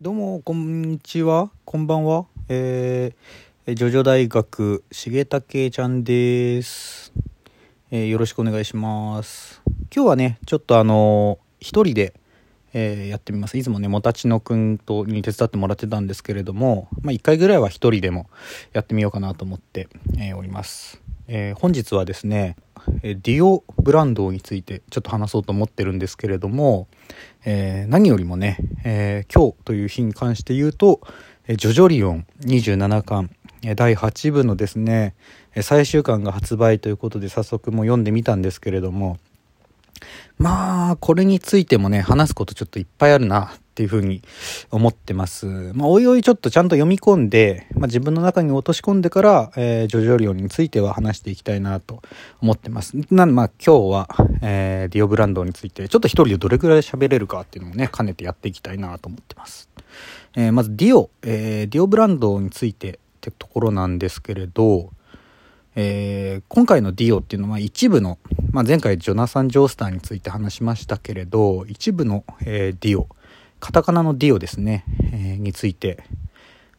どうも、こんにちは。こんばんは。えー、ジョジョ大学、重武ちゃんです。えー、よろしくお願いします。今日はね、ちょっとあのー、一人で、えー、やってみます。いつもね、もたちのくんとに手伝ってもらってたんですけれども、まあ、一回ぐらいは一人でもやってみようかなと思って、えおります。え本日はですね、えディオブランドについてちょっと話そうと思ってるんですけれども、えー、何よりもね、えー、今日という日に関して言うと、えジョジョリオン27巻、え第8部のですね、え最終巻が発売ということで早速もう読んでみたんですけれども、まあ、これについてもね、話すことちょっといっぱいあるなっていうふうに思ってます。まあ、おいおいちょっとちゃんと読み込んで、まあ、自分の中に落とし込んでから、えー、ジョジョリオンについては話していきたいなと思ってます。なん、まあ、今日は、えー、ディオ・ブランドーについて、ちょっと一人でどれくらい喋れるかっていうのもね、兼ねてやっていきたいなと思ってます。えー、まず、ディオ、えー、ディオ・ブランドーについてってところなんですけれど、えー、今回のディオっていうのは一部の、まあ、前回ジョナサン・ジョースターについて話しましたけれど一部の、えー、ディオカタカナのディオですね、えー、について、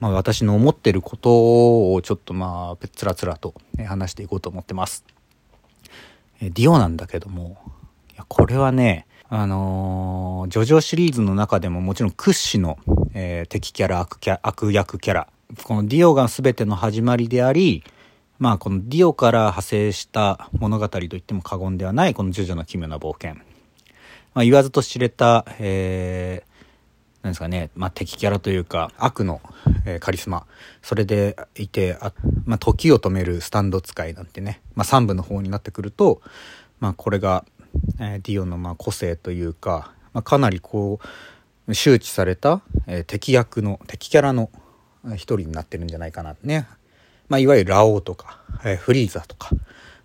まあ、私の思ってることをちょっとまあつらつらと話していこうと思ってます。えディオなんだけどもいやこれはねあのー、ジョジョシリーズの中でももちろん屈指の、えー、敵キャラ悪キャ悪役キャラこのディオが全ての始まりでありまあこのディオから派生した物語といっても過言ではないこのジョジョの奇妙な冒険。まあ言わずと知れた、えー、なんですかね、まあ敵キャラというか悪の、えー、カリスマ。それでいて、あまあ時を止めるスタンド使いなんてね、まあ3部の方になってくると、まあこれが、えー、ディオのまあ個性というか、まあかなりこう、周知された、えー、敵役の、敵キャラの一人になってるんじゃないかなね。まあ、いわゆるラオウとか、えー、フリーザとか、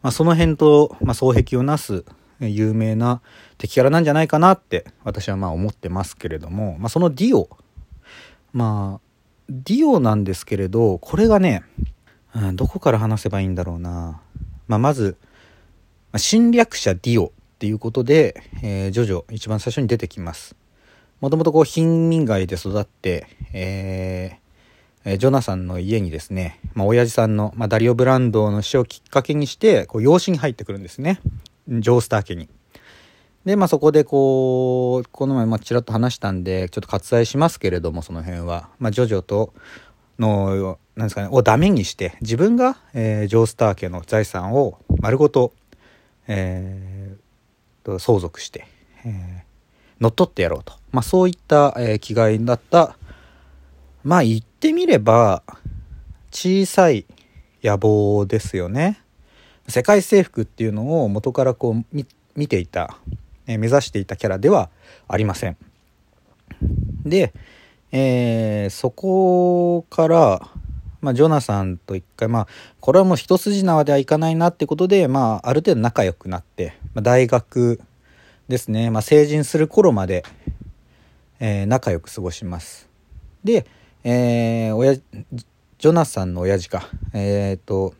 まあ、その辺と、まあ、双璧をなす有名な敵キャラなんじゃないかなって私はまあ思ってますけれども、まあ、そのディオまあディオなんですけれどこれがね、うん、どこから話せばいいんだろうな、まあ、まず、侵略者ディオっていうことで、えー、ジョジョ一番最初に出てきますもともとこう貧民街で育って、えージョナサンの家にですね、まあ、親父さんの、まあ、ダリオ・ブランドの死をきっかけにして、こう、養子に入ってくるんですね。ジョースター家に。で、まあ、そこでこう、この前、まあ、ちらっと話したんで、ちょっと割愛しますけれども、その辺は。まあ、ジョジョと、の、なんですかね、をダメにして、自分が、えー、ジョースター家の財産を丸ごと、えー、相続して、えー、乗っ取ってやろうと。まあ、そういった、えー、気概だった、まあ言ってみれば小さい野望ですよね。世界征服っていうのを元からこう見ていた、え、目指していたキャラではありません。で、えー、そこから、まあ、ジョナサンと一回まあこれはもう一筋縄ではいかないなってことで、まあ、ある程度仲良くなって、まあ、大学ですね、まあ、成人する頃まで、えー、仲良く過ごします。で、えー、親ジョナサンの親父か、えっ、ー、と、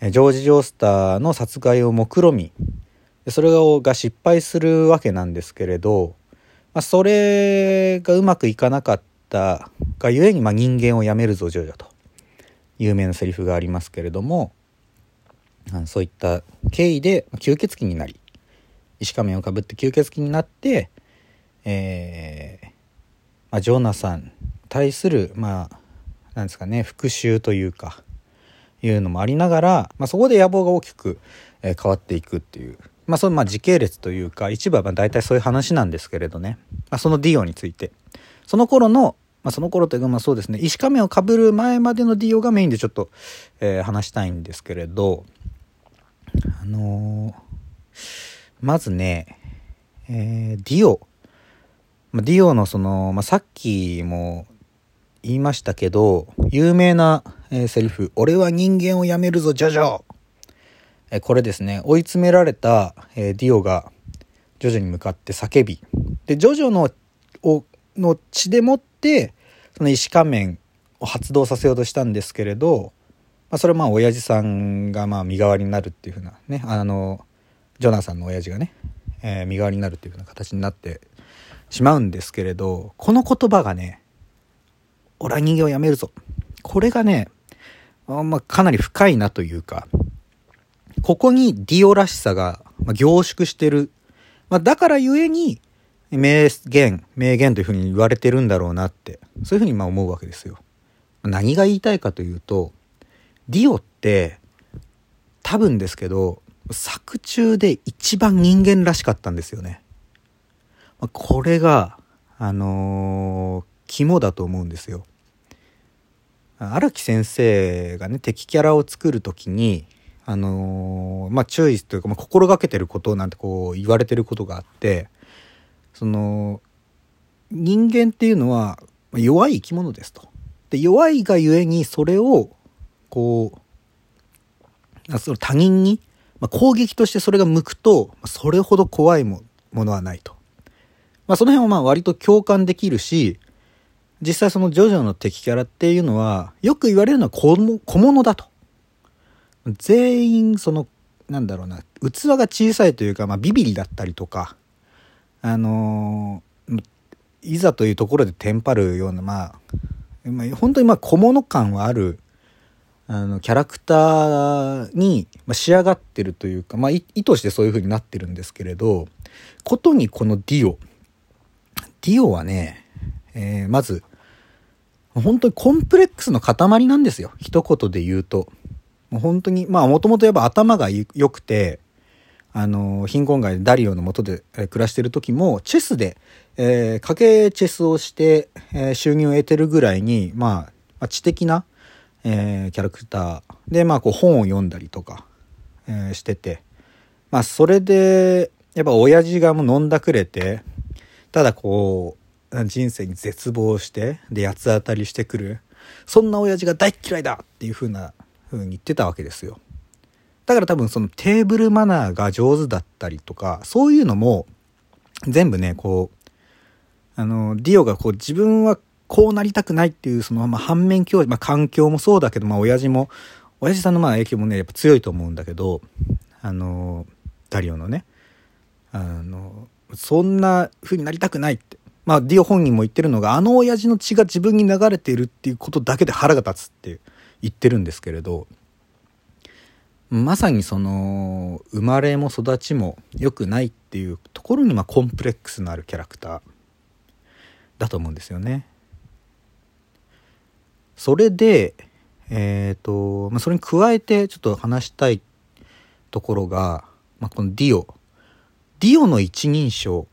ジョージ・ジョースターの殺害を目論み、それが失敗するわけなんですけれど、まあ、それがうまくいかなかったがゆえに、まあ、人間をやめるぞ、ジョジョと。有名なセリフがありますけれども、そういった経緯で吸血鬼になり、石仮面をかぶって吸血鬼になって、えーまあ、ジョナサン対するまあなんですかね復讐というかいうのもありながら、まあ、そこで野望が大きく、変わっていくっていう、まあ、そのま時系列というか一部はまあ大体そういう話なんですけれどね、まあ、そのディオについて。その頃の、まあ、その頃というかまあそうですね。石仮面をかぶる前までのディオがメインでちょっと、えー、話したいんですけれどあのー、まずね、えー、ディオ。まディオのその、まあ、さっきも言いましたけど、有名な、えー、セリフ、俺は人間をやめるぞ、ジョジョえ、これですね、追い詰められた、え、ディオが、ジョジョに向かって叫び、で、ジョジョの、おの血でもって、その石仮面を発動させようとしたんですけれど、まあ、それはまあ、親父さんがまあ、身代わりになるっていうふうなね、あの、ジョナサンの親父がね、えー、身代わりになるっていうふうな形になってしまうんですけれど、この言葉がね、俺は人間をやめるぞ。これがね、まあ、かなり深いなというか、ここにディオらしさが凝縮してる。まあ、だからゆえに、名言、名言というふうに言われてるんだろうなって、そういうふうにまあ思うわけですよ。何が言いたいかというと、ディオって多分ですけど、作中で一番人間らしかったんですよね。これが、あのー、肝だと思うんですよ。荒木先生がね敵キャラを作る時にあのー、まあ注意というか、まあ、心がけてることなんてこう言われてることがあってその人間っていうのは弱い生き物ですと。で弱いがゆえにそれをこうその他人に、まあ、攻撃としてそれが向くとそれほど怖いものはないと。まあ、その辺はまあ割と共感できるし実際そのジョジョの敵キャラっていうのはよく言われるのは小物だと。全員そのなんだろうな器が小さいというか、まあ、ビビリだったりとかあのー、いざというところでテンパるようなまあ、まあ、本当にまあ小物感はあるあのキャラクターに仕上がってるというか、まあ、意図してそういう風になってるんですけれどことにこのディオディオはね、えー、まず本当にコンプレックスの塊なんですよ一言で言うと。もう本当にまあもともとやっぱ頭が良くてあの貧困街ダリオのもとで暮らしてる時もチェスで、えー、賭けチェスをして、えー、収入を得てるぐらいに、まあ、まあ、知的な、えー、キャラクターで、まあ、こう本を読んだりとか、えー、してて、まあ、それでやっぱ親父がもう飲んだくれてただこう人生に絶望してで八つ当たりしてくるそんな親父が大嫌いだっていう風な風に言ってたわけですよ。だから多分そのテーブルマナーが上手だったりとか、そういうのも全部ね、こう、あの、ディオがこう自分はこうなりたくないっていうその、まあ、反面教師、まあ、環境もそうだけど、まあ、親父も、親父さんのまあ影響もね、やっぱ強いと思うんだけど、あの、ダリオのね、あの、そんな風になりたくないって。まあ、ディオ本人も言ってるのが、あの親父の血が自分に流れているっていうことだけで腹が立つっていう言ってるんですけれど、まさにその生まれも育ちも良くないっていうところにまあコンプレックスのあるキャラクターだと思うんですよね。それでえっ、ー、と、まあ、それに加えてちょっと話したいところが、まあ、このディオディオの一人称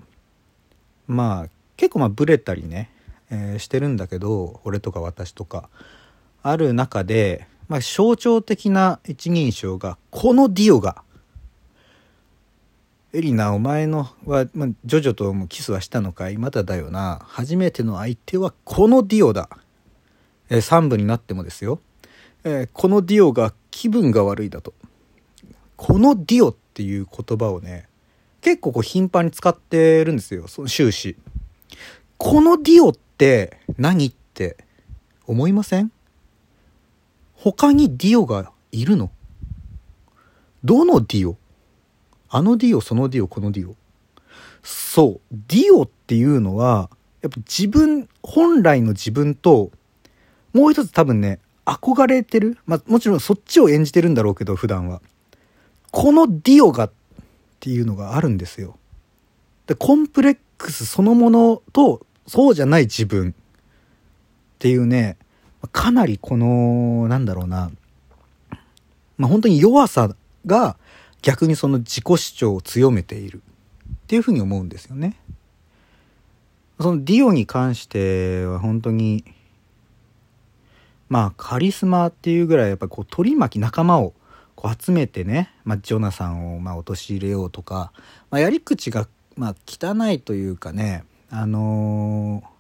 まあ結構まあブレたりね、えー、してるんだけど俺とか私とかある中でまあ、象徴的な一人称がこのディオがエリナお前のは、まあ、ジョジョともキスはしたのかい？まだだよな。初めての相手はこのディオだ、えー、3部になってもですよ、えー、このディオが気分が悪いだと。このディオっていう言葉をね結構こう頻繁に使ってるんですよ。その終始。このディオって何って思いません？他にディオがいるの？どのディオ？あのディオ、そのディオ、このディオ。そう。ディオっていうのは、やっぱ自分、本来の自分と、もう一つ多分ね、憧れてる。まあ、もちろんそっちを演じてるんだろうけど、普段は。このディオがっていうのがあるんですよ。で、コンプレックスそのものと、そうじゃない自分っていうね、かなりこの、なんだろうな、まあ、本当に弱さが逆にその自己主張を強めているっていうふうに思うんですよね。そのディオに関しては本当にまあカリスマっていうぐらいやっぱこう取り巻き仲間をこう集めてね、まあ、ジョナサンをまあ陥れようとか、まあ、やり口がまあ汚いというかねあのー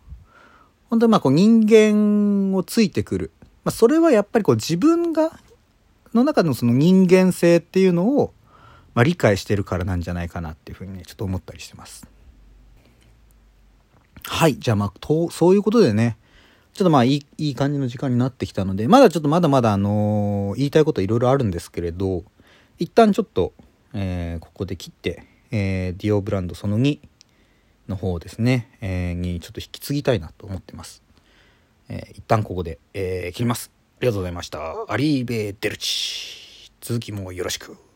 本当にまあこう人間をついてくる。まあ、それはやっぱりこう自分が、の中のその人間性っていうのを、まあ、理解してるからなんじゃないかなっていうふうにね、ちょっと思ったりしてます。はい。じゃあまあ、と、そういうことでね、ちょっとまあいい、いい感じの時間になってきたので、まだちょっとまだまだあのー、言いたいこといろいろあるんですけれど、一旦ちょっと、えー、ここで切って、えー、ディオブランドその2、の方ですね、えー、にちょっと引き継ぎたいなと思ってます。えー、一旦ここで、えー、切ります。ありがとうございました。アリーベ・デルチ。続きもよろしく。